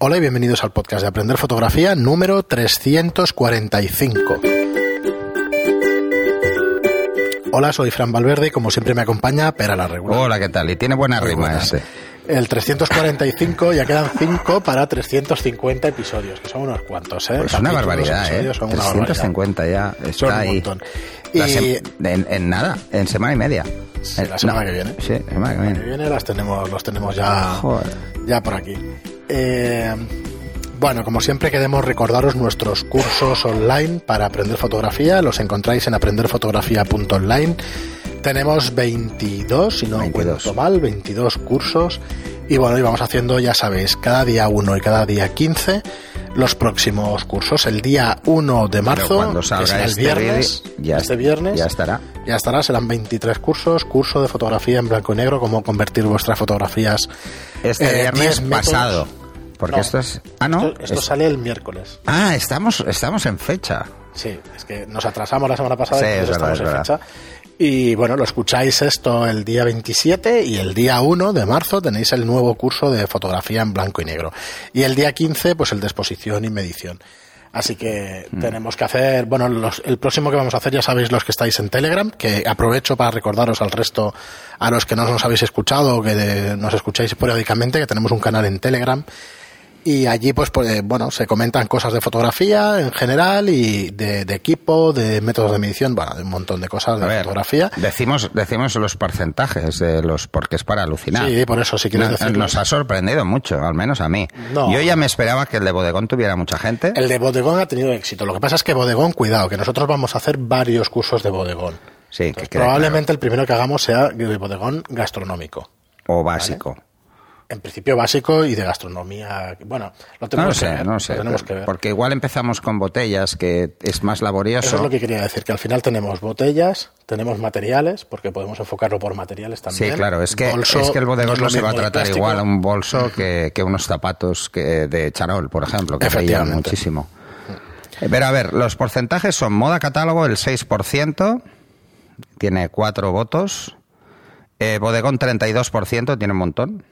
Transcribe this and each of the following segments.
Hola y bienvenidos al podcast de Aprender Fotografía número 345. Hola, soy Fran Valverde y como siempre me acompaña Pera la Regular. Hola, ¿qué tal? Y tiene buena Muy rima buenas. este. El 345, ya quedan 5 para 350 episodios, que son unos cuantos, ¿eh? Pues una barbaridad, ¿eh? son una barbaridad. 350 ya está Son un ahí. montón. La Y en, en nada, en semana y media. Sí, Eh, la semana no, que viene. Sí, la semana que que viene. viene las tenemos, los tenemos ya, Joder. ya por aquí. Eh, bueno, como siempre queremos recordaros nuestros cursos online para aprender fotografía. Los encontráis en aprenderfotografía.online. Tenemos 22, si no 22. cuento mal, 22 cursos. Y bueno, y vamos haciendo, ya sabéis, cada día 1 y cada día 15 los próximos cursos. El día 1 de marzo, Pero cuando que será el este viernes, ya, este viernes, ya estará. ya estará, serán 23 cursos, curso de fotografía en blanco y negro, cómo convertir vuestras fotografías. Este eh, viernes 10 métodos. pasado. Porque No, esto es... Ah, no. Esto, esto es- sale el miércoles. Ah, estamos, estamos en fecha. Sí, es que nos atrasamos la semana pasada Sí, y es verdad, estamos en es verdad. fecha. Y bueno, lo escucháis esto el día 27 y el día 1 de marzo tenéis el nuevo curso de fotografía en blanco y negro. Y el día 15, pues el de exposición y medición. Así que Mm. tenemos que hacer, bueno, los- el próximo que vamos a hacer ya sabéis los que estáis en Telegram, que aprovecho para recordaros al resto, a los que no nos habéis escuchado o que de- nos escucháis periódicamente, que tenemos un canal en Telegram y allí pues, pues, eh, bueno se comentan cosas de fotografía en general y de, de equipo de métodos de medición bueno de un montón de cosas de ver, fotografía Decimos, decimos los porcentajes de los, porque es para alucinar. sí por eso si quieres Nos, decirlo nos ha sorprendido mucho, al menos a mí. No. Yo ya me esperaba que el de Bodegón tuviera mucha gente. el de bodegón ha tenido éxito lo que pasa es que bodegón cuidado que nosotros vamos a hacer varios cursos de bodegón Sí, que Entonces, quede probablemente el primero que hagamos sea de bodegón gastronómico. O básico. En principio básico y de gastronomía bueno lo No tenemos que sé, ver, no lo lo sé. tenemos que ver Porque igual empezamos con botellas, que es más laborioso. Eso es lo que quería decir, que al final tenemos botellas, tenemos materiales, porque podemos enfocarlo por materiales también. Sí, claro, es que, Bolso es que el bodegón no, se va a tratar igual a un bolso que, que unos zapatos que, de charol, por ejemplo, que brillan muchísimo. Pero a ver, los porcentajes son moda catálogo el 6%, tiene cuatro votos. Eh, bodegón 32%, tiene un montón.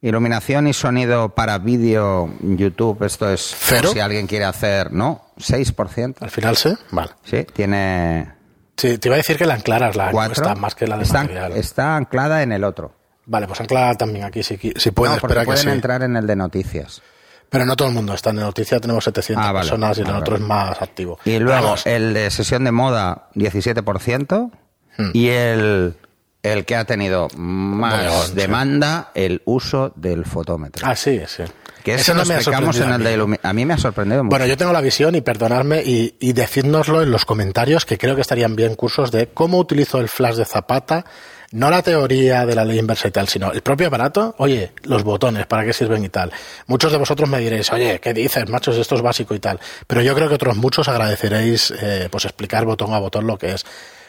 Iluminación y sonido para vídeo YouTube, esto es ¿Cero? si alguien quiere hacer, ¿no? 6%. Al final sí, vale. Sí, tiene Sí, te iba a decir que la anclaras la encuesta más que la de está, material. está anclada en el otro. Vale, pues ancla también aquí si, si puedes, no, porque espera que pueden sí. entrar en el de noticias. Pero no todo el mundo está en noticia, tenemos 700 Ah, vale, personas y el vale, otro vale. es más activo. Y luego Vamos, el de sesión de moda, 17%. Hmm. Y el, el que ha tenido más demanda, el uso del fotómetro. Ah, sí, sí. que eso no me ha explicamos en el a de mí. ilumi- A mí me ha sorprendido mucho. Bueno, yo tengo la visión y perdonadme y, y decídnoslo en los comentarios que creo que estarían bien cursos de cómo utilizo el flash de Zapata, no la teoría de la ley inversa y tal, sino el propio aparato, oye, los botones, ¿para qué sirven y tal? Muchos de vosotros me diréis, oye, ¿qué dices, machos? Esto es básico y tal. Pero yo creo que otros muchos agradeceréis eh, pues explicar botón a botón lo que es.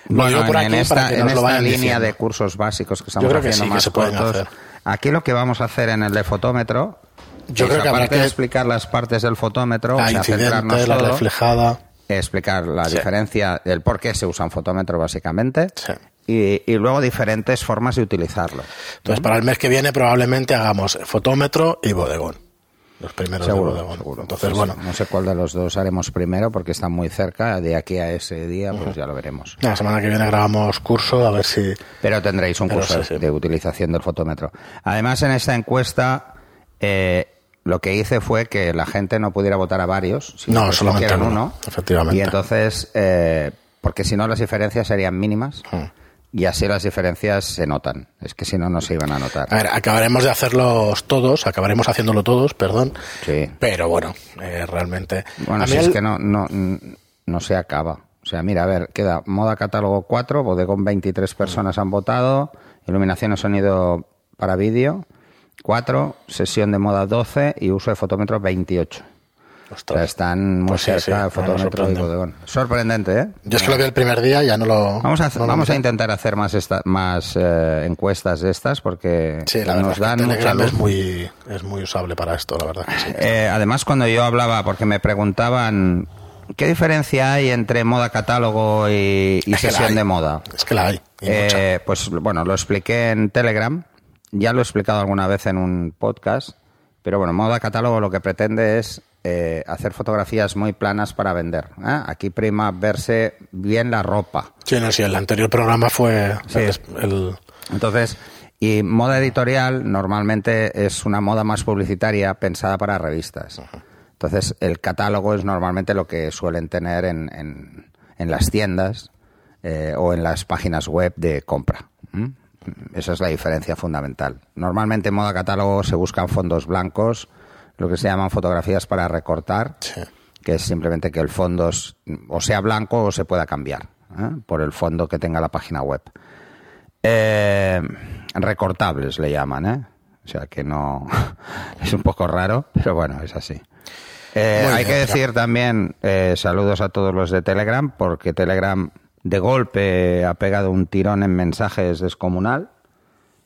Lo Bueno, digo por en, aquí esta, para que en nos lo esta vayan línea diciendo. de cursos básicos que estamos creo que haciendo sí, que más se pueden cortos, hacer. aquí lo que vamos a hacer en el de fotómetro, Yo es, creo que habrá aparte de que- explicar las partes del fotómetro, La o sea, centrarnos incidente, la todo, reflejada. explicar la Sí. diferencia, el por qué se usa un fotómetro básicamente, Sí. y, y luego diferentes formas de utilizarlo. Entonces, para el mes que viene probablemente hagamos fotómetro y bodegón. Los primeros de Seguro, bodegón. seguro. Entonces, Pues bueno, No sé cuál de los dos haremos primero porque están muy cerca. De aquí a ese día, pues ya lo veremos. la semana que viene grabamos curso a ver si... Pero tendréis un Pero curso sí, sí. de utilización del fotómetro. Además, en esta encuesta, eh, lo que hice fue que la gente no pudiera votar a varios, sino No, solamente uno, uno. efectivamente. Y entonces, eh, porque si no, las diferencias serían mínimas. Hmm. Y así las diferencias se notan. Es que si no, no se iban a notar. A ver, acabaremos de hacerlos todos, acabaremos haciéndolo todos, perdón. Sí. Pero bueno, eh, realmente... Bueno, a si es el- que no, no, no se acaba. O sea, mira, a ver, queda moda catálogo 4, bodegón 23 personas han votado, iluminación y sonido para vídeo 4, sesión de moda 12 y uso de fotómetro 28. O sea, Ostras. están muy Pues sí, sí, cerca no, y bodegón. Sorprendente, ¿eh? Yo es que lo vi el primer día, ya no lo... Vamos a, no lo vamos a intentar hacer más esta- más eh, encuestas de estas porque Sí, la verdad nos es que dan mucha luz. es muy, es muy usable para esto, la verdad que sí. Eh, además, cuando yo hablaba, porque me preguntaban qué diferencia hay entre moda catálogo y, sesión de moda, Es que la hay. Eh, pues bueno, lo expliqué en Telegram, ya lo he explicado alguna vez en un podcast, Pero bueno, moda catálogo lo que pretende es eh, hacer fotografías muy planas para vender. ¿eh? Aquí prima verse bien la ropa. Sí, no, sí, el anterior programa fue Sí. el... Entonces, y moda editorial normalmente es una moda más publicitaria pensada para revistas. Entonces, el catálogo es normalmente lo que suelen tener en, en- en las tiendas eh, o en las páginas web de compra. Esa es la diferencia fundamental. Normalmente en moda catálogo se buscan fondos blancos, lo que se llaman fotografías para recortar, Sí. que es simplemente que el fondo es- o sea blanco o se pueda cambiar ¿eh? por el fondo que tenga la página web. Eh, recortables le llaman, ¿eh? O sea que no. es un poco raro, pero bueno, es así. Eh, hay bien, que decir también saludos a todos los de Telegram, porque Telegram de golpe ha pegado un tirón en mensajes descomunal.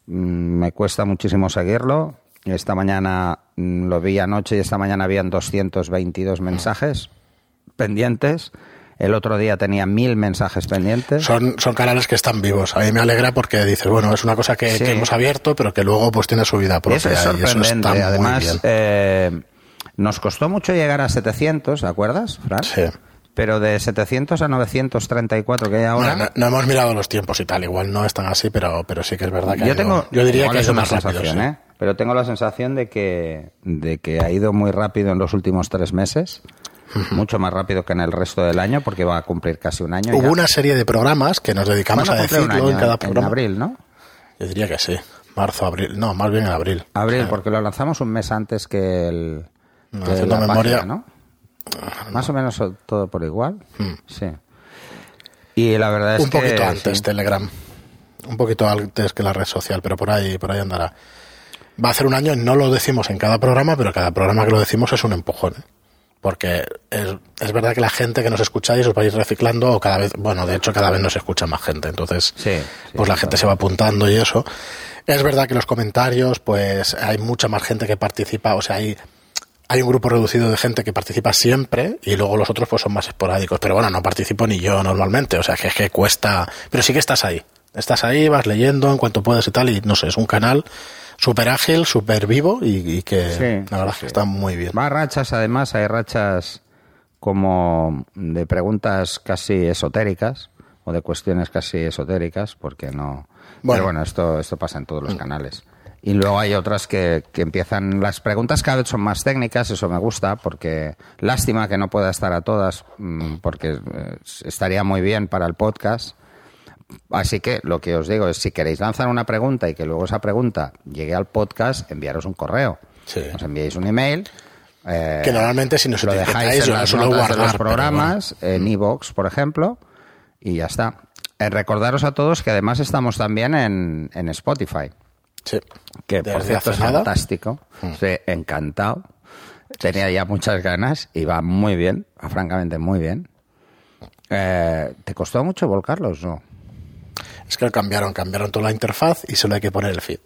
Mm, me cuesta muchísimo seguirlo. Esta mañana mm, lo vi anoche y esta mañana habían 222 mensajes pendientes. El otro día tenía mil mensajes pendientes. Son, son canales que están vivos. A mí me alegra porque dices, bueno, es una cosa que, Sí. que hemos abierto, pero que luego pues tiene su vida propia. Eso es y eso está muy Además, bien. eh, nos costó mucho llegar a 700, ¿te acuerdas, Fran? Sí. Pero de 700 a 934 que hay ahora... No, no hemos mirado los tiempos y tal, igual no están así, pero, pero sí que es verdad que yo tengo, yo diría que es una más rápido. sensación, sí. ¿eh? Pero tengo la sensación de que, de que ha ido muy rápido en los últimos tres meses, mucho más rápido que en el resto del año, porque va a cumplir casi un año. Hubo ya. una serie de programas que nos dedicamos ¿Cuándo a un decirlo en cada programa. abril, ¿no? Yo diría que sí. Marzo, abril. No, más bien en abril. Abril, porque lo lanzamos un mes antes que el No, que haciendo la memoria. página, ¿no? Más o menos todo por igual. Hmm. Sí. Y la verdad es Un que poquito antes, sí. Telegram. Un poquito antes que la red social, pero por ahí, por ahí andará. Va a hacer un año, no lo decimos en cada programa, pero cada programa que lo decimos es un empujón. ¿eh? Porque es, es verdad que la gente que nos escucháis os vais reciclando o cada vez, bueno, de hecho cada vez nos escucha más gente, entonces Sí, sí, pues la gente se va apuntando y eso. Es verdad que los comentarios, pues hay mucha más gente que participa, o sea, hay, hay un grupo reducido de gente que participa siempre y luego los otros pues son más esporádicos. Pero bueno, no participo ni yo normalmente, o sea, que es que cuesta, pero sí que estás ahí. Estás ahí, vas leyendo en cuanto puedes y tal, y no sé, es un canal súper ágil, súper vivo y, y que Sí, la verdad sí, que está muy bien. Va rachas, además, hay rachas como de preguntas casi esotéricas o de cuestiones casi esotéricas, porque no. Bueno. Pero bueno, esto, esto pasa en todos los canales. Y luego hay otras que, que empiezan. Las preguntas cada vez son más técnicas, eso me gusta, porque lástima que no pueda estar a todas, mm, porque eh, estaría muy bien para el podcast. Así que lo que os digo es, si queréis lanzar una pregunta y que luego esa pregunta llegue al podcast, enviaros un correo. Sí. Os enviáis un email. eh, Que normalmente si nos lo dejáis en las notas de guardar, los pero programas, en iVoox, por ejemplo, y ya está. Eh, recordaros a todos que además estamos también en, en Spotify, Sí. que Desde por cierto es nada. Hmm. fantástico. Estoy encantado. Tenía ya muchas ganas y va muy bien, va francamente muy bien. Eh, ¿Te costó mucho volcarlos? No. Es que lo cambiaron, cambiaron toda la interfaz y solo hay que poner el feed.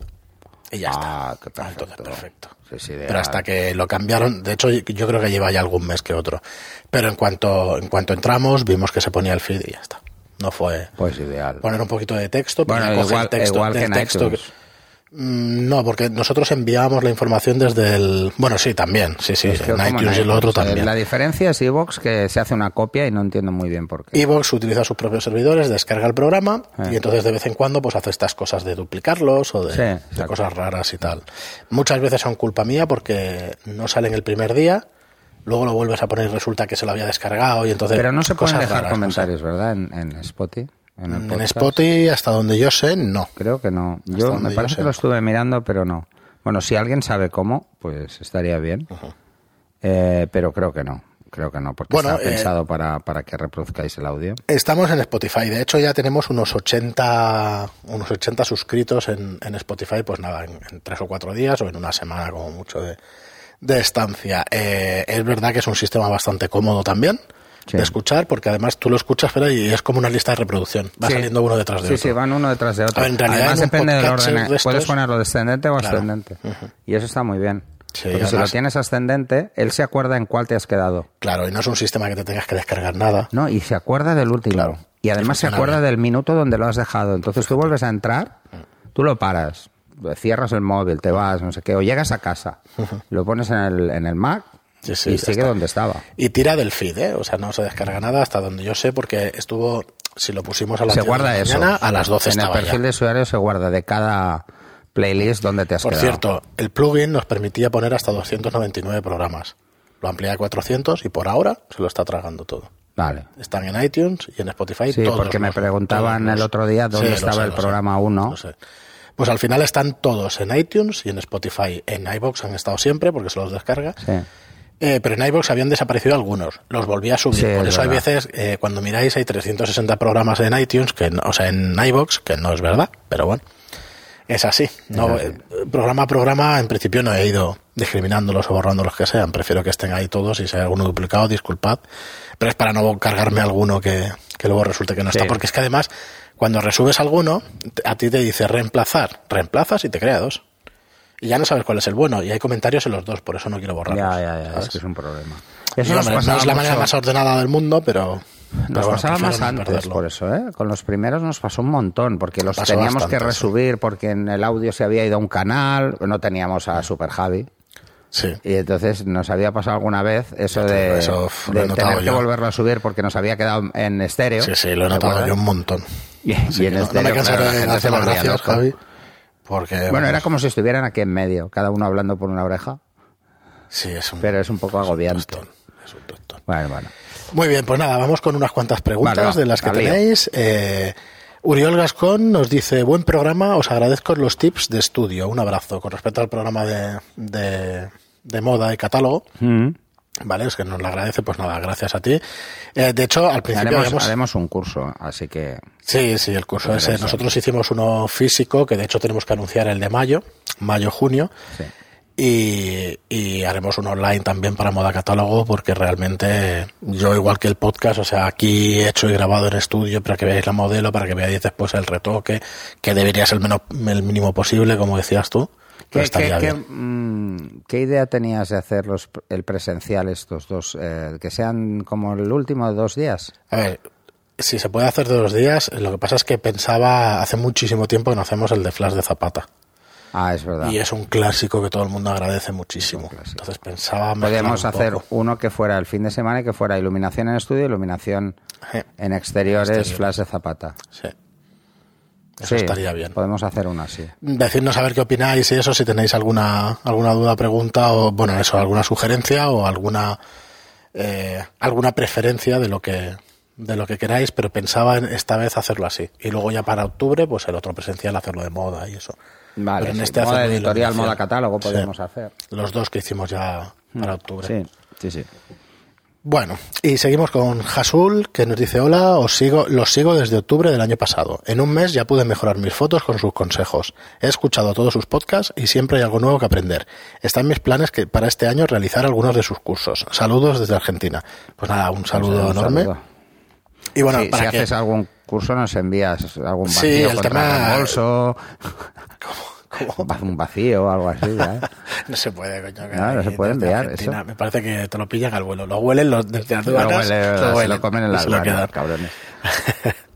Y ya Ah, está. qué Ah, entonces, perfecto. perfecto. Sí, sí, de- Pero hasta que lo cambiaron, de hecho yo creo que lleva ya algún mes que otro. Pero en cuanto, en cuanto entramos vimos que se ponía el feed y ya está. No fue Pues ideal. poner un poquito de texto, Bueno, igual, el texto, igual que del en texto iTunes. que- No, porque nosotros enviábamos la información desde el... Bueno, sí, también. Sí, sí, en iTunes y lo otro eh, también. La diferencia es iVoox que se hace una copia y no entiendo muy bien por qué. Evox utiliza sus propios servidores, descarga el programa y entonces de vez en cuando pues hace estas cosas de duplicarlos o de, Sí, de exacto. cosas raras y tal. Muchas veces son culpa mía porque no salen el primer día, luego lo vuelves a poner y resulta que se lo había descargado y entonces Pero no se pueden dejar raras, no sé. comentarios, ¿verdad? En, en Spotify. En, el En podcast. Spotify, hasta donde yo sé, no. Creo que no. Hasta Yo me yo parece sé. que lo estuve mirando, pero no. Bueno, si alguien sabe cómo, pues estaría bien. Eh, pero creo que no. Creo que no, porque Bueno, está eh, pensado para, para que reproduzcáis el audio. Estamos en Spotify, de hecho ya tenemos unos 80, unos 80 suscritos en, en Spotify, pues nada, en, en tres o cuatro días o en una semana como mucho de, de estancia. Eh, es verdad que es un sistema bastante cómodo también Sí. de escuchar, porque además tú lo escuchas pero y es como una lista de reproducción, va Sí. saliendo uno detrás de Sí, otro. sí, van uno detrás de otro. Ver, en realidad Además en depende del orden. de estos- Puedes ponerlo descendente o Claro. ascendente. Y eso está muy bien. Sí, Porque si lo tienes ascendente, él se acuerda en cuál te has quedado. Claro, y no es un sistema que te tengas que descargar nada. No, y se acuerda del último. Claro. Y además se acuerda del minuto donde lo has dejado. Entonces tú vuelves a entrar, tú lo paras, cierras el móvil, te vas, no sé qué, o llegas a casa, lo pones en el, en el Mac Sí, sí, y sigue está. donde estaba. Y tira del feed, ¿eh? O sea, no se descarga nada hasta donde yo sé, porque estuvo, si lo pusimos a las Se 10 de guarda la eso. mañana, a las 12 En el perfil ya. de usuario se guarda de cada playlist donde te has Por quedado. cierto, el plugin nos permitía poner hasta 299 programas. Lo amplié a 400 y por ahora se lo está tragando todo. Vale. Están en iTunes y en Spotify. Sí, todos porque me los- preguntaban todos el los- otro día dónde lo estaba sé, el programa 1. lo sé. Pues al final están todos en iTunes y en Spotify. En iBox han estado siempre porque se los descarga. Sí. Eh, pero en iVoox habían desaparecido algunos. Los volví a subir. Sí, Por es eso hay veces, eh, cuando miráis, hay 360 programas en iTunes, que, no- o sea, en iVoox, que no es verdad, pero bueno. Es así. No, Es así. eh, programa a programa, en principio no he ido discriminándolos o borrando los que sean. Prefiero que estén ahí todos y si hay alguno duplicado, disculpad. Pero es para no cargarme alguno que, que luego resulte que no Sí. está. Porque es que además, cuando resubes alguno, a ti te dice reemplazar. Reemplazas y te crea dos. Y ya no sabes cuál es el bueno. Y hay comentarios en los dos, por eso no quiero borrarlos. Ya, ya, ya, ¿sabes? es que es un problema. Eso no es la manera más ordenada del mundo, pero. Nos bueno, pasaba más antes, perderlo. por eso, ¿eh? Con los primeros nos pasó un montón, porque los Pasó teníamos bastante, que sí. resubir porque en el audio se había ido a un canal, no teníamos a Super Javi. Sí. Y entonces nos había pasado alguna vez eso de, eso, tener que yo. volverlo a subir porque nos había quedado en estéreo. Sí, sí, lo he ¿te notado yo un montón. Y, en que no, no estéreo, me cansaré claro, de se las gracias. Javi. Porque. Bueno, vamos, era como si estuvieran aquí en medio, cada uno hablando por una oreja, Sí, es un. pero es un poco agobiante. tostón, es un tostón. Bueno, bueno. Muy bien, pues nada, vamos con unas cuantas preguntas Vale, va, de las que tenéis. Eh, Uriol Gascón nos dice, buen programa, os agradezco los tips de estudio. Un abrazo. Con respecto al programa de, de, de moda y catálogo, Mm. ¿Vale? Es que nos lo agradece, pues nada, gracias a ti. Eh, de hecho, al principio Haremos, un curso, así que Sí, sí, el curso ese. eso. Nosotros hicimos uno físico, que de hecho tenemos que anunciar el de mayo, mayo-junio. sí. Y, y haremos un online también para moda catálogo porque realmente yo igual que el podcast, o sea, aquí hecho y grabado en estudio para que veáis la modelo, para que veáis después el retoque, que debería ser el, menos, el mínimo posible, como decías tú. ¿Qué, Pero estaría qué- qué, bien. mm, qué idea tenías de hacer los, el presencial estos dos? eh, que sean como el último de dos días. A ver, si se puede hacer de los días, lo que pasa es que pensaba hace muchísimo tiempo que no hacemos el de Flash de Zapata. Ah, es verdad. Y es un clásico que todo el mundo agradece muchísimo. Entonces pensaba Podríamos un hacer poco. uno que fuera el fin de semana y que fuera iluminación en estudio, iluminación Sí. en exteriores, Exterior. flash de zapata. Sí. Eso Sí, estaría bien. Podemos hacer uno así. Decidnos a ver qué opináis y eso, si tenéis alguna, alguna duda, pregunta o, bueno, eso, alguna sugerencia o alguna, eh, alguna preferencia de lo que, de lo que queráis, pero pensaba en esta vez hacerlo así. Y luego ya para octubre, pues el otro presencial hacerlo de moda y eso. Vale, Pero en sí, este moda editorial, moda catálogo Sí. podemos hacer. Los dos que hicimos ya para octubre. Sí, sí, sí. Bueno, y seguimos con Jasul, que nos dice, hola, os sigo, los sigo desde octubre del año pasado. En un mes ya pude mejorar mis fotos con sus consejos. He escuchado todos sus podcasts y siempre hay algo nuevo que aprender. Está en mis planes que para este año realizar algunos de sus cursos. Saludos desde Argentina. Pues nada, un saludo Un enorme. saludo. Y bueno, Sí, si que... haces algún curso nos envías algún Sí, el tema- reembolso, ¿Cómo? un vacío o algo así. ¿eh? No se puede, coño. No, no se puede enviar eso. Me parece que te lo pillan al vuelo. Lo huelen los desde Lo aduanas, huele, lo se huelen lo comen en la se lo aduana, cabrones.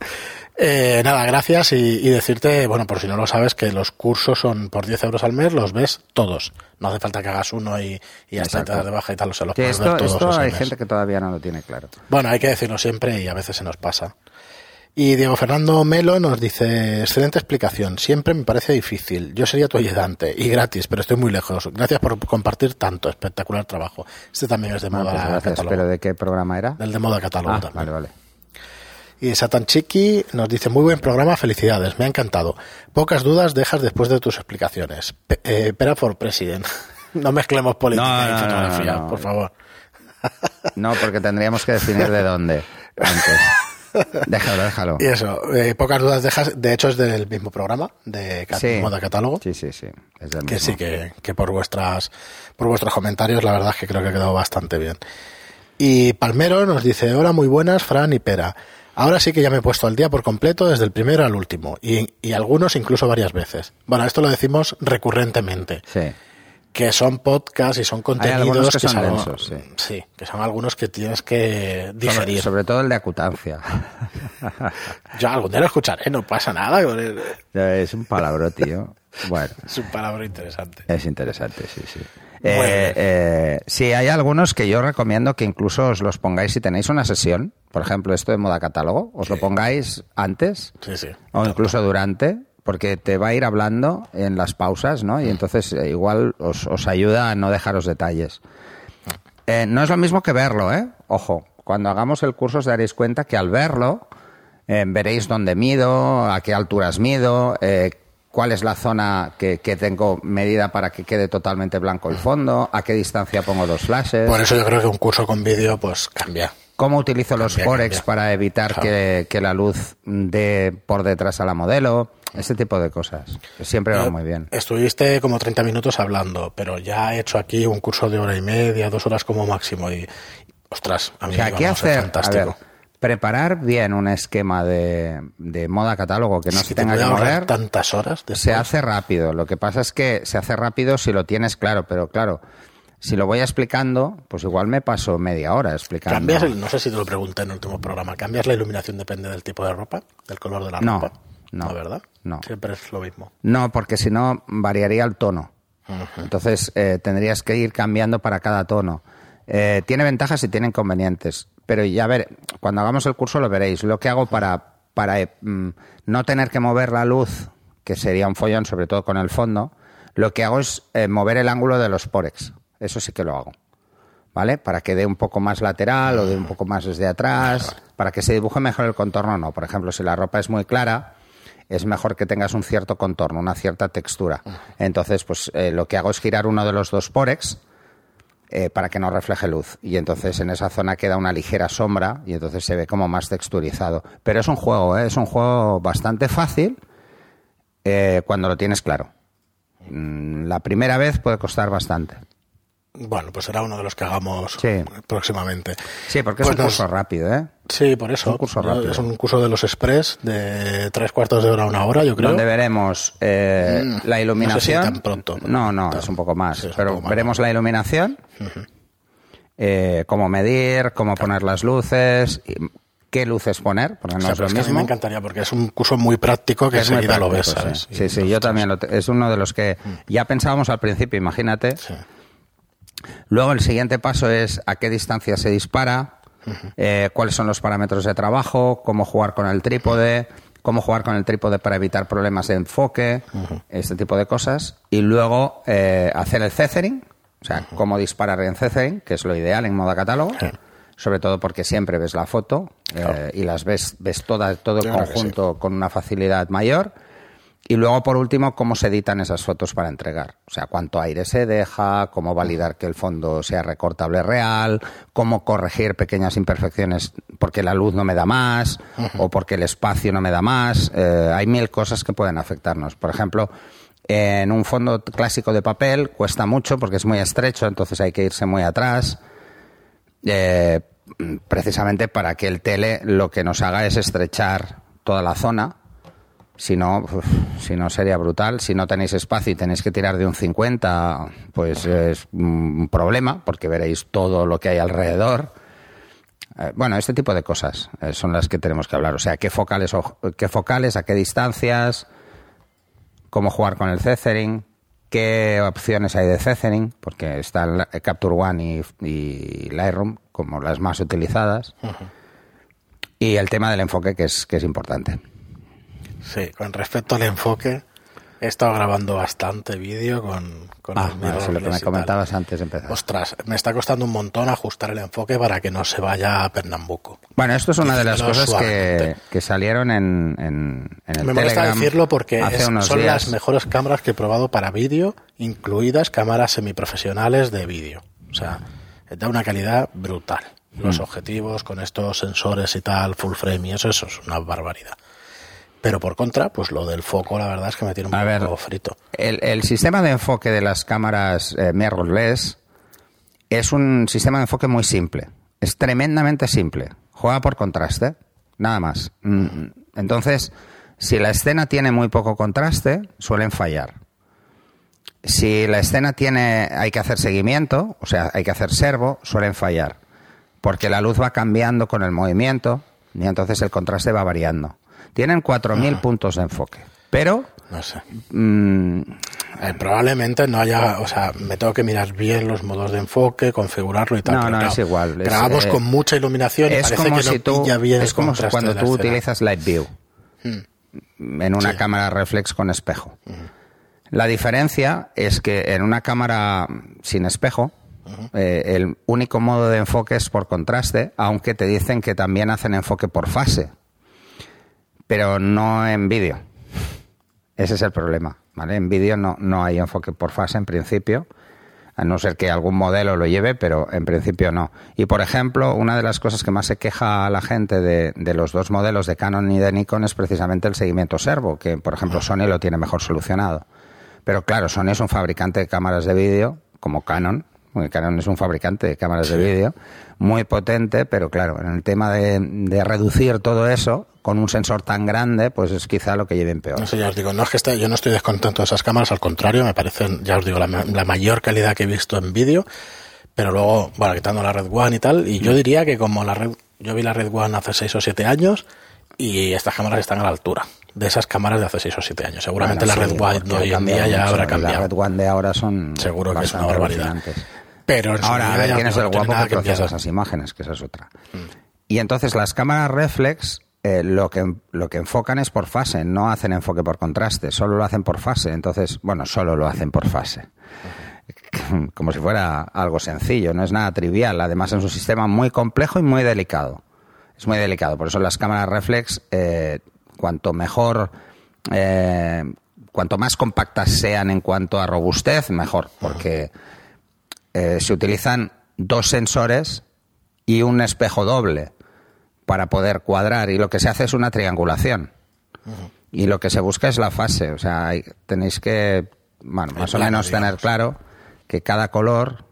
Eh, nada, gracias y, y decirte, bueno, por si no lo sabes, que los cursos son por 10 euros al mes, los ves todos. No hace falta que hagas uno y, y hasta te das de baja y tal, o sea, los Que puedes esto, ver todos esto hay mes. gente que todavía no lo tiene claro. Bueno, hay que decirlo siempre y a veces se nos pasa. Y Diego Fernando Melo nos dice, excelente explicación, siempre me parece difícil. Yo sería tu ayudante y gratis, pero estoy muy lejos. Gracias por compartir tanto, espectacular trabajo. Este también es de Bueno, moda pues gracias. catálogo. ¿Pero de qué programa era? Del de moda catálogo Ah, también. vale, vale. Y Satan Chiqui nos dice, muy buen programa, felicidades, me ha encantado. Pocas dudas dejas después de tus explicaciones. Pe- eh, Pera for President. no mezclemos política No, y no, no, fotografía, no, no. por favor. No, porque tendríamos que definir de dónde antes. Déjalo, déjalo. Y eso, eh, pocas dudas dejas, de hecho es del mismo programa, de Sí. Moda Catálogo. Sí, sí, sí. Es del que mismo. sí que, que por vuestras por vuestros comentarios la verdad es que creo que ha quedado bastante bien y Palmero nos dice hola muy buenas Fran y Pera ahora sí que ya me he puesto al día por completo desde el primero al último y, y algunos incluso varias veces bueno esto lo decimos recurrentemente Sí. Que son podcasts y son contenidos algunos que son densos, sí. sí que son algunos que tienes que digerir sobre todo el de acutancia. yo algún día lo escucharé no pasa nada es un palabro, tío. Bueno, Es un palabra interesante. es interesante, sí, sí. Bueno. Eh, eh, sí, hay algunos que yo recomiendo que incluso os los pongáis si tenéis una sesión, por ejemplo, esto de moda catálogo, os lo pongáis antes Sí, sí. o incluso durante, porque te va a ir hablando en las pausas, ¿no? Y entonces eh, igual os, os ayuda a no dejaros detalles. Eh, no es lo mismo que verlo, ¿eh? Ojo, cuando hagamos el curso os daréis cuenta que al verlo eh, veréis dónde mido, a qué alturas mido, cuál es la zona que, que tengo medida para que quede totalmente blanco el fondo, a qué distancia pongo los flashes. Por eso yo creo que un curso con vídeo, pues cambia. ¿Cómo utilizo los forex cambia. para evitar Claro. que, que la luz dé por detrás a la modelo? Ese tipo de cosas. Siempre va Eh, muy bien. Estuviste como 30 minutos hablando, pero ya he hecho aquí un curso de hora y media, dos horas como máximo. Y, ostras, a mí O sea, ¿qué a hacer? A fantástico. ver, preparar bien un esquema de, de moda catálogo que no Si se te tenga que mover. tantas horas después. Se hace rápido. Lo que pasa es que se hace rápido si lo tienes claro, pero claro, si lo voy explicando, pues igual me paso media hora explicando. ¿Cambias no sé si te lo pregunté en el último programa, ¿cambias la iluminación depende del tipo de ropa? ¿Del color de la No, ropa? No, ¿verdad? no. Siempre es lo mismo. No, porque si no variaría el tono. Entonces eh, tendrías que ir cambiando para cada tono. Eh, tiene ventajas y tiene inconvenientes. Pero ya ver, cuando hagamos el curso lo veréis. Lo que hago para, para eh, mm, no tener que mover la luz, que sería un follón, sobre todo con el fondo, lo que hago es eh, mover el ángulo de los porex. Eso sí que lo hago. ¿Vale? Para que dé un poco más lateral o dé un poco más desde atrás, para que se dibuje mejor el contorno, no. Por ejemplo, si la ropa es muy clara, es mejor que tengas un cierto contorno, una cierta textura. Entonces, pues eh, lo que hago es girar uno de los dos porex eh, para que no refleje luz. Y entonces en esa zona queda una ligera sombra y entonces se ve como más texturizado. Pero es un juego, ¿eh? es un juego bastante fácil cuando lo tienes claro. Mm, La primera vez puede costar bastante. Bueno, pues será uno de los que hagamos Sí. próximamente. Sí, porque Pues es un nos- curso rápido, ¿eh? Sí, por eso. un curso ¿no? rápido. Es un curso de los express de tres cuartos de hora a una hora, yo creo. Donde veremos eh, Mm, la iluminación. no sé si tan pronto. No, no, Tan- es un poco más. sí, pero poco más, veremos la iluminación, eh, cómo medir, cómo poner las luces, y qué luces poner, porque no O sea, es lo es que a mí mismo. me encantaría porque es un curso muy práctico que enseguida lo ves, ¿sabes? sí. Y Sí, sí, yo también. lo es uno de los que ya pensábamos al principio, imagínate. sí. Luego el siguiente paso es a qué distancia se dispara, eh, cuáles son los parámetros de trabajo, cómo jugar con el trípode, cómo jugar con el trípode para evitar problemas de enfoque, este tipo de cosas. Y luego eh, hacer el cethering, o sea, cómo disparar en cethering, que es lo ideal en modo catálogo. Sobre todo porque siempre ves la foto eh, y las ves, ves toda, todo el conjunto con una facilidad mayor. Y luego, por último, cómo se editan esas fotos para entregar. O sea, cuánto aire se deja, cómo validar que el fondo sea recortable real, cómo corregir pequeñas imperfecciones porque la luz no me da más o porque el espacio no me da más. Eh, hay mil cosas que pueden afectarnos. Por ejemplo, en un fondo clásico de papel cuesta mucho porque es muy estrecho, entonces hay que irse muy atrás. Eh, precisamente para que el tele lo que nos haga es estrechar toda la zona. Si no, uf, si no sería brutal. Si no tenéis espacio y tenéis que tirar de un 50, pues es un problema, porque veréis todo lo que hay alrededor. Eh, bueno, este tipo de cosas eh, son las que tenemos que hablar. O sea, qué focales, o- qué focales, a qué distancias, cómo jugar con el cethering, qué opciones hay de cethering, porque está el eh, Capture One y, y Lightroom como las más utilizadas. Y el tema del enfoque, que es, que es importante. Sí, con respecto al enfoque, he estado grabando bastante vídeo con, con Ah, eso es lo que me comentabas antes de empezar. Ostras, me está costando un montón ajustar el enfoque para que no se vaya a Pernambuco. Bueno, esto es una de las cosas que, que salieron en, en, en el Me molesta Telegram decirlo porque es- son días. las mejores cámaras que he probado para vídeo, incluidas cámaras semiprofesionales de vídeo. O sea, da una calidad brutal. Los Mm. objetivos con estos sensores y tal, full frame y eso, eso es una barbaridad. Pero por contra, pues lo del foco, la verdad es que me tiene un A poco ver, frito. El, el sistema de enfoque de las cámaras eh, mirrorless es un sistema de enfoque muy simple. Es tremendamente simple. Juega por contraste, nada más. Mm, Entonces, si la escena tiene muy poco contraste, suelen fallar. Si la escena tiene, hay que hacer seguimiento, o sea, hay que hacer servo, suelen fallar. Porque la luz va cambiando con el movimiento y entonces el contraste va variando. Tienen 4.000 puntos de enfoque. Pero No sé. mm, Eh, probablemente no haya, o sea, me tengo que mirar bien los modos de enfoque, configurarlo y tal. No, no, claro, es igual. Grabamos eh, con mucha iluminación y es parece como que no si tú pilla bien es como cuando tú utilizas Light View en una Sí. cámara reflex con espejo. La diferencia es que en una cámara sin espejo eh, el único modo de enfoque es por contraste, aunque te dicen que también hacen enfoque por fase, pero no en vídeo. Ese es el problema, ¿vale? En vídeo no, no hay enfoque por fase en principio, a no ser que algún modelo lo lleve, pero en principio no. Y por ejemplo, una de las cosas que más se queja a la gente de, de los dos modelos de Canon y de Nikon es precisamente el seguimiento servo, que por ejemplo Sony lo tiene mejor solucionado. Pero claro, Sony es un fabricante de cámaras de vídeo, como Canon, porque Canon es un fabricante de cámaras de vídeo, muy potente, pero claro, en el tema de, de reducir todo eso con un sensor tan grande, pues es quizá lo que lleven peor. No sé, ya os digo, no es que esté, yo no estoy descontento de esas cámaras, al contrario, me parecen, ya os digo, la, ma- la mayor calidad que he visto en vídeo, pero luego, bueno, quitando la Red One y tal, y Mm. yo diría que como la Red, yo vi la Red One hace 6 o 7 años, y estas cámaras están a la altura de esas cámaras de hace 6 o 7 años. Seguramente Bueno, la sí, Red One de hoy en día ya habrá La cambiado. Red One de ahora son Seguro que es una barbaridad. Pero Ahora, a ver, tienes no el guapo que procesa esas imágenes, que esa es otra. Y entonces las cámaras reflex eh, lo, que, lo que enfocan es por fase, no hacen enfoque por contraste, solo lo hacen por fase. Entonces, bueno, solo lo hacen por fase. Como si fuera algo sencillo, no es nada trivial. Además, es un sistema muy complejo y muy delicado. Es muy delicado. Por eso las cámaras reflex, eh, cuanto mejor, eh, cuanto más compactas sean en cuanto a robustez, mejor. Porque se utilizan dos sensores y un espejo doble para poder cuadrar y lo que se hace es una triangulación. Y lo que se busca es la fase, o sea, hay- tenéis que, bueno, más o menos tener claro que cada color,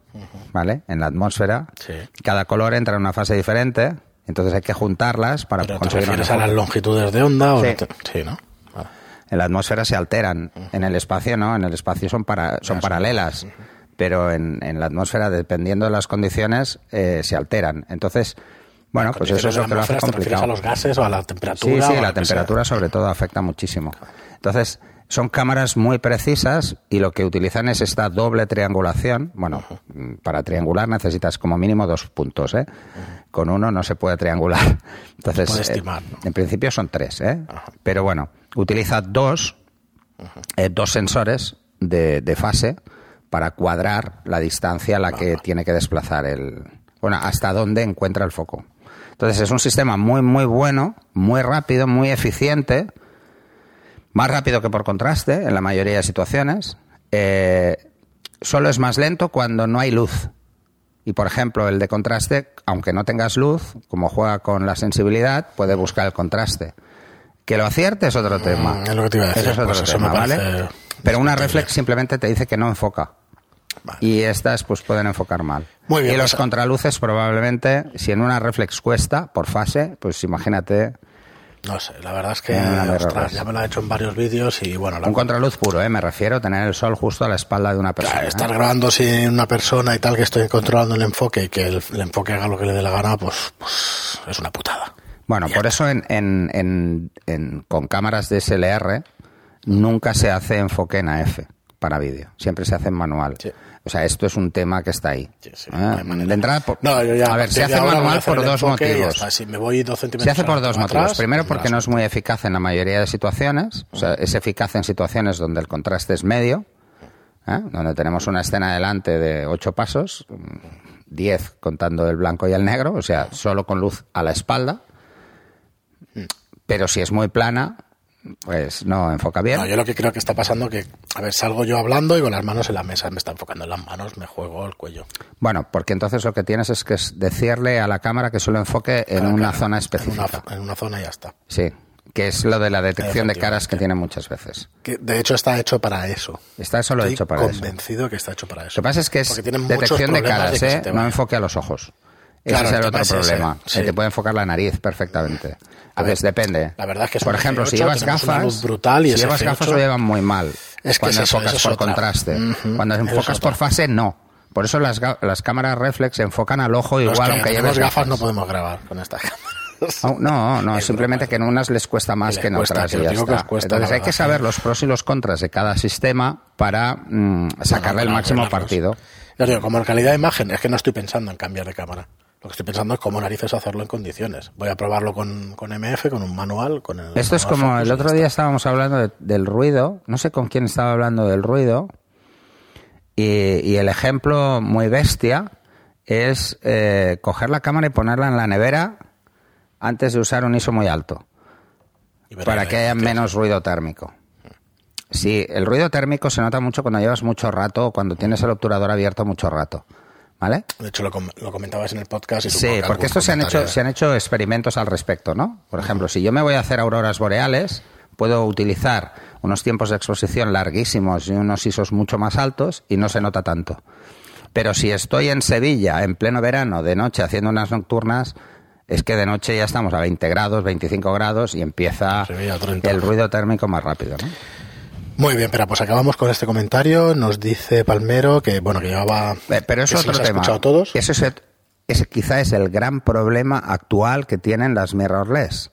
¿vale? En la atmósfera, Sí. cada color entra en una fase diferente, entonces hay que juntarlas para Pero te conseguir refieres a las longitudes de onda o Sí. no te- sí, ¿no? Vale. En la atmósfera se alteran, en el espacio no, en el espacio son, para, son paralelas, pero en, en la atmósfera, dependiendo de las condiciones, eh, se alteran. Entonces, bueno, pues eso es lo que lo hace ¿Te refieres complicado. a los gases o a la temperatura? Sí, sí, la sea? temperatura sobre todo afecta muchísimo. Entonces, son cámaras muy precisas y lo que utilizan es esta doble triangulación. Bueno, para triangular necesitas como mínimo dos puntos, ¿eh? Con uno no se puede triangular. Entonces, puede eh, estimar, ¿no? en principio son tres, ¿eh? Pero bueno, utiliza dos, eh, dos sensores de, de fase para cuadrar la distancia a la que tiene que desplazar el... Bueno, hasta dónde encuentra el foco. Entonces es un sistema muy, muy bueno, muy rápido, muy eficiente, más rápido que por contraste en la mayoría de situaciones. Eh, solo es más lento cuando no hay luz. Y por ejemplo, el de contraste, aunque no tengas luz, como juega con la sensibilidad, puede buscar el contraste. Que lo acierte es otro tema. es lo que te iba a decir, Eso es otro pues tema, ¿vale? Pero una reflex simplemente te dice que no enfoca. Vale. Y estas pues pueden enfocar mal. Muy bien, y los pues- contraluces probablemente, si en una reflex cuesta por fase, pues imagínate No sé, la verdad es que ostras, ya me lo ha hecho en varios vídeos y bueno, la un contraluz puro, ¿eh? me refiero, tener el sol justo a la espalda de una persona. Claro, ¿eh? estar grabando sin una persona y tal que estoy controlando el enfoque y que el, el enfoque haga lo que le dé la gana, pues, pues es una putada. Bueno, por eso en, en- en- en- con cámaras de SLR nunca se hace enfoque en AF para vídeo, siempre se hace en manual. Sí. O sea, esto es un tema que está ahí. Sí, sí, ¿eh? no hay manera. de entrada, por- No, yo ya, a ver, se hace manual por dos motivos. está. Si me voy dos centímetros Se hace por dos atrás, motivos. Primero, me porque no es muy eficaz en la mayoría de situaciones. O sea, es eficaz en situaciones donde el contraste es medio, ¿eh? donde tenemos una escena delante de ocho pasos, mm, diez contando el blanco y el negro, o sea, solo con luz a la espalda. Pero si es muy plana, pues no enfoca bien. No, yo lo que creo que está pasando que, a ver, salgo yo hablando y con las manos en la mesa, me está enfocando en las manos, me juego el cuello. Bueno, porque entonces lo que tienes es que decirle a la cámara que solo enfoque en Claro, una claro, zona En específica. una, en una zona y ya está. Sí, que es lo de la detección de caras que tiene muchas veces. Que de hecho está hecho para eso. Está solo Estoy hecho para eso. convencido que está hecho para eso. Lo que pasa es que es detección de caras, ¿eh? no enfoque a los ojos. Ese Claro, es el otro es ese, problema. sí. Eh, Te puede enfocar la nariz perfectamente. A ver, depende. la verdad es que es Por ejemplo, si F8, llevas gafas, brutal y si ese llevas F8 gafas lo llevan muy mal. Es que cuando es eso, enfocas eso es por otra. contraste. Cuando es enfocas por fase, no. Por eso las, las cámaras reflex enfocan al ojo Los igual que aunque lleves gafas no podemos grabar con esta cámara. Oh, no, no, simplemente que en unas les cuesta más que en cuesta, otras. que y os ya digo que está. os cuesta, Entonces hay que saber los pros y los contras de cada sistema para mm, sacarle el máximo partido. Ya os digo, como en calidad de imagen, es que no estoy pensando en cambiar de cámara. Lo que estoy pensando es cómo narices hacerlo en condiciones. Voy a probarlo con, con MF, con un manual, con el. Esto es como Focus el otro día está. estábamos hablando de- del ruido, no sé con quién estaba hablando del ruido, y, y el ejemplo muy bestia es eh, coger la cámara y ponerla en la nevera antes de usar un ISO muy alto, para que haya menos ruido térmico. Sí, el ruido térmico se nota mucho cuando llevas mucho rato o cuando tienes el obturador abierto mucho rato, ¿vale? De hecho, lo, com- lo comentabas en el podcast. Y Sí, porque estos se han, hecho, se han hecho experimentos al respecto, ¿no? Por ejemplo, si yo me voy a hacer auroras boreales, puedo utilizar unos tiempos de exposición larguísimos y unos ISOs mucho más altos y no se nota tanto. Pero si estoy en Sevilla, en pleno verano, de noche, haciendo unas nocturnas, es que de noche ya estamos a 20 grados, 25 grados y empieza Sevilla, 30. el ruido térmico más rápido, ¿no? Muy bien, pero pues acabamos con este comentario. Nos dice Palmero que, bueno, que llevaba. Eh, Pero es que otro tema. escuchado todos. Ese es, ese quizá es el gran problema actual que tienen las mirrorless,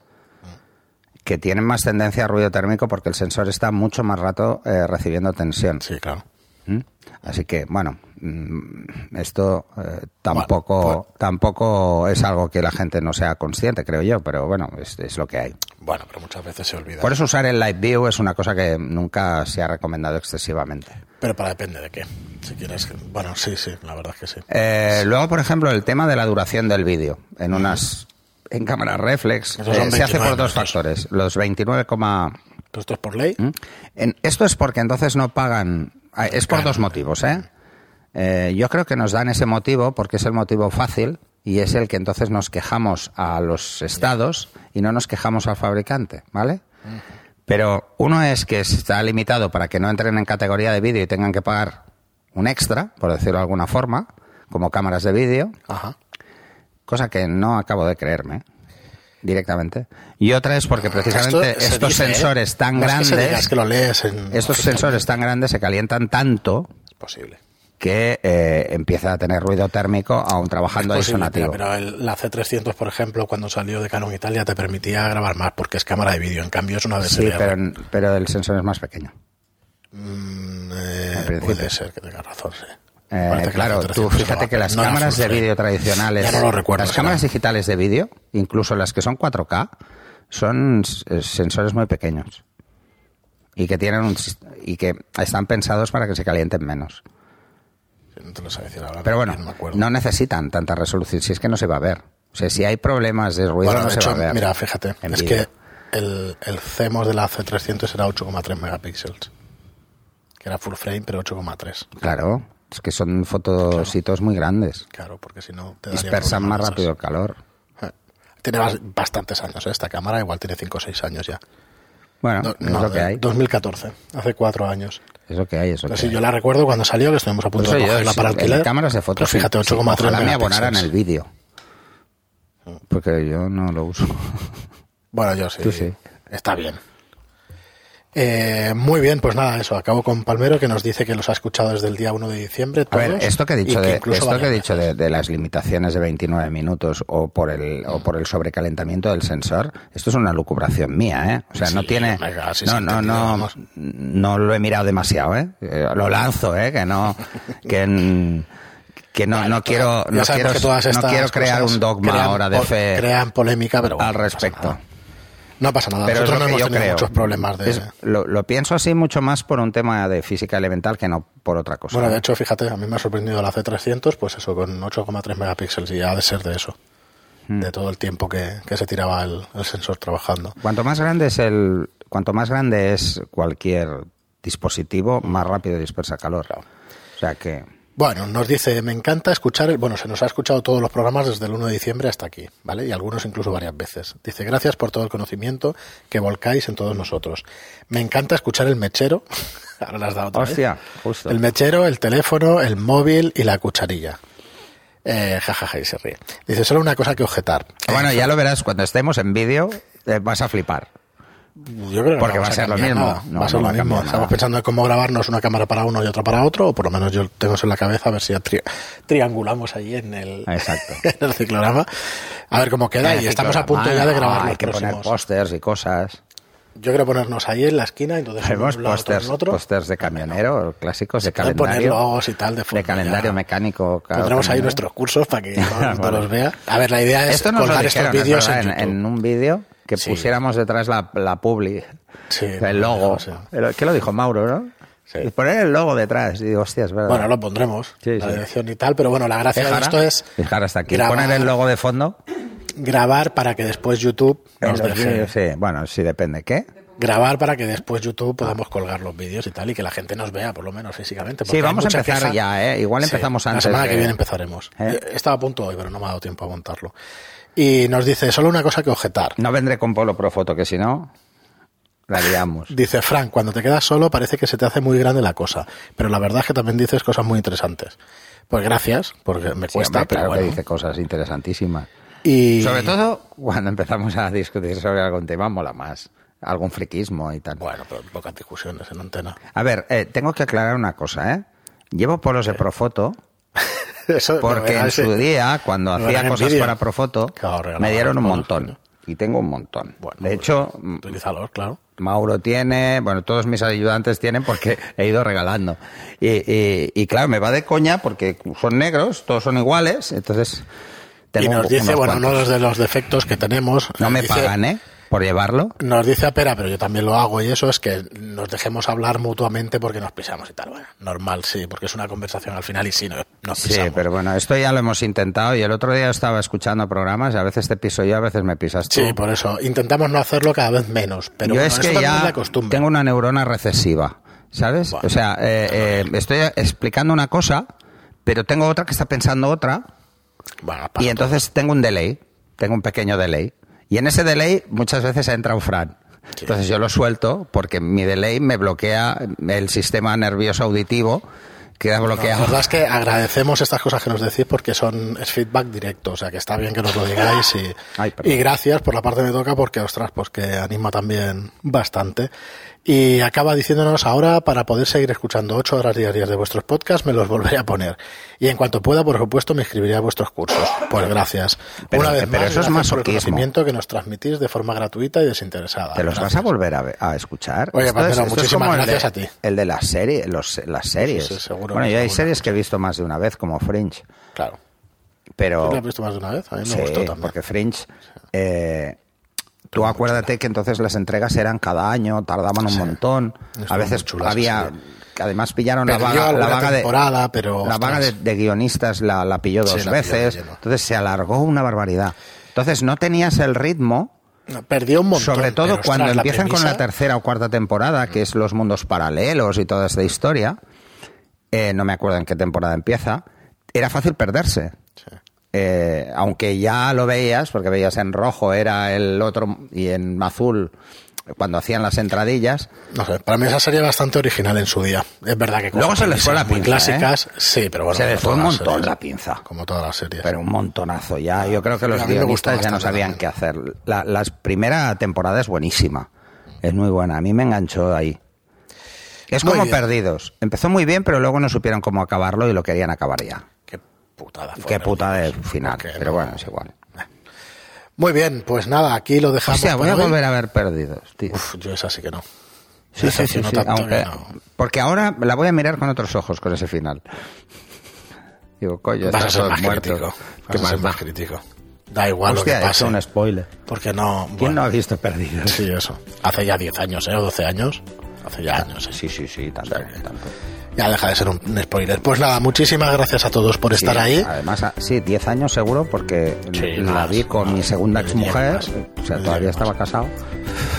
que tienen más tendencia a ruido térmico porque el sensor está mucho más rato eh, recibiendo tensión. Sí, claro. ¿Mm? Así que, bueno, mm, esto eh, tampoco, Bueno, tampoco es algo que la gente no sea consciente, creo yo, pero bueno, es, es lo que hay. Bueno, pero muchas veces se olvida. Por eso usar el Live View es una cosa que nunca se ha recomendado excesivamente. Pero para depende de qué. Si quieres. Bueno, sí, sí, la verdad es que sí. Eh, luego, por ejemplo, el tema de la duración del vídeo. En unas en cámaras reflex eh, se hace por 29 dos factores. Los 29, ¿Pero esto es por ley? ¿Mm? En- esto es porque entonces no pagan. ah, Es por Claro. dos motivos, ¿eh? Eh, Yo creo que nos dan ese motivo porque es el motivo fácil y es el que entonces nos quejamos a los estados y no nos quejamos al fabricante, ¿vale? Pero uno es que está limitado para que no entren en categoría de vídeo y tengan que pagar un extra, por decirlo de alguna forma, como cámaras de vídeo, Ajá. cosa que no acabo de creerme directamente. Y otra es porque precisamente Esto se estos dice, ¿eh? sensores tan No es que se grandes diga, es que lo lees en. estos sensores tan grandes se calientan tanto Es posible. Que eh, empieza a tener ruido térmico aún trabajando Es posible. Pero el- la C300, por ejemplo, cuando salió de Canon Italia, te permitía grabar más porque es cámara de vídeo. En cambio, es una Sí, DSLR. pero, pero el sensor es más pequeño. Mm, eh, puede ser que tengas razón, sí. Eh, claro, C300 tú fíjate que las no cámaras de vídeo tradicionales, no lo recuerdo, las será. cámaras digitales de vídeo, incluso las que son 4K, son eh, sensores muy pequeños y que tienen un y que están pensados para que se calienten menos. No te lo sé decir ahora. Pero bueno, no me acuerdo. no necesitan tanta resolución, si es que no se va a ver. O sea, si hay problemas de ruido Bueno, no de se hecho, va a ver. mira, fíjate, en es que el, el CMOS de la C300 era 8,3 megapíxeles. Que era full frame, pero 8,3. Claro, es que son fotositos muy grandes. Claro, porque si no te Dispersan más rápido el calor. Eh, Tiene bas- bastantes años, ¿eh? esta cámara igual tiene 5 o 6 años ya. Bueno, No, es no, lo que de hay. 2014, hace 4 años. Es lo que hay, es lo Pero que sí, hay. yo la recuerdo cuando salió, que estuvimos a punto Por de eso yo, cogerla sí, para en alquiler. cámaras de fotos. Pero fíjate, sí, 8,3 ojalá me abonaran el vídeo. Porque yo no lo uso. Bueno, yo sí. Tú sí. Está bien. Eh, muy bien, pues nada, eso. Acabo con Palmero que nos dice que los ha escuchado desde el día 1 de diciembre. A ver, todos, esto que he dicho, de, esto que he dicho de, las limitaciones de 29 minutos o por el o por el sobrecalentamiento del sensor, esto es una lucubración mía, ¿eh? O sea, no tiene venga, sí, no, no, no, no lo he mirado demasiado, ¿eh? Eh, Lo lanzo, ¿eh? Que no que no, Bueno, no quiero no quiero que todas no estas quiero crear un dogma crean ahora de fe Crean polémica, pero bueno, al respecto. No pasa nada. Pero Nosotros no hemos tenido creo. muchos problemas de. Es- lo, lo pienso así mucho más por un tema de física elemental que no por otra cosa. Bueno, de hecho, fíjate, a mí me ha sorprendido la C300, pues eso, con 8,3 megapíxeles y ha de ser de eso. Hmm. De todo el tiempo que, que se tiraba el, el sensor trabajando. Cuanto más grande es el, cuanto más grande es cualquier dispositivo, más rápido dispersa calor. O sea que Bueno, nos dice, me encanta escuchar, el, bueno, se nos ha escuchado todos los programas desde el 1 de diciembre hasta aquí, ¿vale? Y algunos incluso varias veces. Dice, gracias por todo el conocimiento que volcáis en todos nosotros. Me encanta escuchar el mechero, ahora las da otra vez. hostia, justo. El mechero, el teléfono, el móvil y la cucharilla. Eh, jajaja, y se ríe. Dice, solo una cosa que objetar. Bueno, ya lo verás cuando estemos en vídeo, eh, vas a flipar. Yo creo que Porque no va a ser lo mismo. No, va a ser no lo va mismo. Estamos pensando en cómo grabarnos una cámara para uno y otra para otro, o por lo menos yo tengo eso en la cabeza, a ver si ya tri- triangulamos ahí en el, Exacto. en el ciclorama. A ver cómo queda y estamos a punto ya de grabar los Hay que poner próximos. pósters y cosas. Yo quiero ponernos ahí en la esquina, entonces en pósters, pósters de camionero, clásicos de poner calendario. logos y tal de forma calendario ya- mecánico. claro, Pondremos ahí nuestros cursos para que todo Vale. los vea. A ver, la idea es Esto nos colgar dijeron, estos es vídeos en, en, en un vídeo que Sí. pusiéramos detrás la, la publi, Sí, el logo. o sea. El- ¿Qué lo dijo Mauro, no? Sí. Y poner el logo detrás. Y digo, hostia, es verdad. Bueno, lo pondremos, Sí, la sí. dirección y tal, pero bueno, la gracia de Fijar, esto es fijar hasta aquí. grabar- Poner el logo de fondo. grabar para que después YouTube nos deje. sí, bueno, sí depende. ¿Qué? Grabar para que después YouTube podamos colgar los vídeos y tal y que la gente nos vea por lo menos físicamente. Sí, vamos a empezar queja. ya, ¿eh? Igual Sí, empezamos antes. La semana de- que viene empezaremos. Eh, Estaba a punto hoy, pero no me ha dado tiempo a montarlo. Y nos dice, solo una cosa que objetar. No vendré con Polo Profoto, que si no, la liamos. Dice Frank, cuando te quedas solo parece que se te hace muy grande la cosa, pero la verdad es que también dices cosas muy interesantes. Pues gracias, porque me Sí, cuesta, hombre, pero claro bueno. que dice cosas interesantísimas. Y Sobre todo cuando empezamos a discutir sobre algún tema, mola más. Algún friquismo y tal. bueno, pero pocas discusiones en antena. A ver, eh, tengo que aclarar una cosa, ¿eh? Llevo polos de Profoto Eso, porque en su día, cuando hacía cosas para Profoto, Claro, me dieron un montón. Y tengo un montón. Bueno, de hecho, utilízalos, claro. Mauro tiene, bueno, todos mis ayudantes tienen porque he ido regalando. Y, y- y claro, me va de coña porque son negros, todos son iguales, entonces... Y tengo nos dice, bueno, cuantos. uno de los defectos que tenemos. No me dice- pagan, ¿eh? Por llevarlo. Nos dice Apera, pero yo también lo hago y eso es que nos dejemos hablar mutuamente porque nos pisamos y tal. Bueno, normal, sí, porque es una conversación al final y sí, no- nos Sí, pisamos. pero bueno, esto ya lo hemos intentado y el otro día estaba escuchando programas y a veces te piso yo, a veces me pisas tú. Sí, por eso. Intentamos no hacerlo cada vez menos. Pero yo bueno, es que ya es la costumbre. tengo una neurona recesiva, ¿sabes? Bueno. o sea, eh, eh, estoy explicando una cosa, pero tengo otra que está pensando otra Bueno, y entonces tengo un delay, tengo un pequeño delay. Y en ese delay muchas veces entra un Fran. Sí. Entonces yo lo suelto porque mi delay me bloquea el sistema nervioso auditivo, queda todo. La bloqueado. verdad es que agradecemos estas cosas que nos decís porque son es feedback directo, o sea que está bien que nos lo digáis y, Ay, y gracias por la parte que me toca porque ostras, pues que anima también bastante. Y acaba diciéndonos ahora para poder seguir escuchando ocho horas diarias de vuestros podcasts me los volveré a poner y en cuanto pueda por supuesto me inscribiré a vuestros cursos. Pues gracias. Pero- Una vez pero más, eso es gracias por el conocimiento que nos transmitís de forma gratuita y desinteresada. ¿Te los vas a volver a, ver- a escuchar? Oye, Esto esto muchísimas gracias de- a ti. El de las series, los, las series. sí, seguro, bueno, yo hay series que he visto más de una vez, como Fringe, Claro. pero... ¿Tú has visto más de una vez? A mí me Sí, gustó también. porque Fringe... eh, tú acuérdate que entonces las entregas eran cada año, tardaban un Sí. montón. A veces muy chula esa había... que Además pillaron la vaga, la vaga de... temporada, pero, La vaga de, de guionistas la, la pilló dos de veces. Entonces se alargó una barbaridad. Entonces no tenías el ritmo Perdió un montón. sobre todo pero, cuando ostras, la empiezan con la tercera o cuarta temporada, que es los mundos paralelos y toda esta historia, eh, no me acuerdo en qué temporada empieza, era fácil perderse. Sí. Eh, aunque ya lo veías, porque veías en rojo era el otro y en azul cuando hacían las entradillas, No sé, para mí esa serie bastante original en su día. Es verdad que Luego se les fue la ¿eh? clásicas, sí, pero bueno. se les fue un montón series. la pinza. Como todas las series. Pero un montonazo ya. Yo creo que los guionistas ya no sabían también. qué hacer. La, la primera temporada es buenísima. Es muy buena. A mí me enganchó ahí. Es Muy como bien. perdidos. Empezó muy bien, pero luego no supieron cómo acabarlo y lo querían acabar ya. Qué putada fue. Qué ¿no? puta de final. Porque Pero no- bueno, es igual. Muy bien, pues nada, aquí lo O dejamos. sea, voy a hoy. volver a ver perdidos, tío. Uf, yo esa sí que no. Sí, sí, sí, sí, aunque- que no. Porque ahora la voy a mirar con otros ojos con ese final. Digo, coño, Vas a ser más muertos. crítico. ¿Qué Vas a más ser da? más crítico. Da igual Hostia, lo que pase. hecho un spoiler. Porque no. ¿Quién bueno, no ha visto perdidos? Sí, eso. Hace ya 10 años, ¿eh? O 12 años. Hace ya años, ¿eh? Sí, sí, sí, tanto, O sea tanto. Ya deja de ser un, un spoiler. Pues nada, muchísimas gracias a todos por estar Sí, ahí. Además, ah, sí, 10 años seguro, porque Sí, la más, vi con mi segunda exmujer. O sea, todavía estaba casado.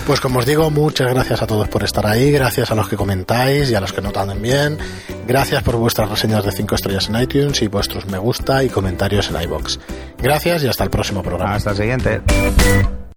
Pues como os digo, muchas gracias a todos por estar ahí, gracias a los que comentáis y a los que no también, gracias por vuestras reseñas de 5 estrellas en iTunes y vuestros me gusta y comentarios en iBox. Gracias y hasta el próximo programa. Hasta el siguiente.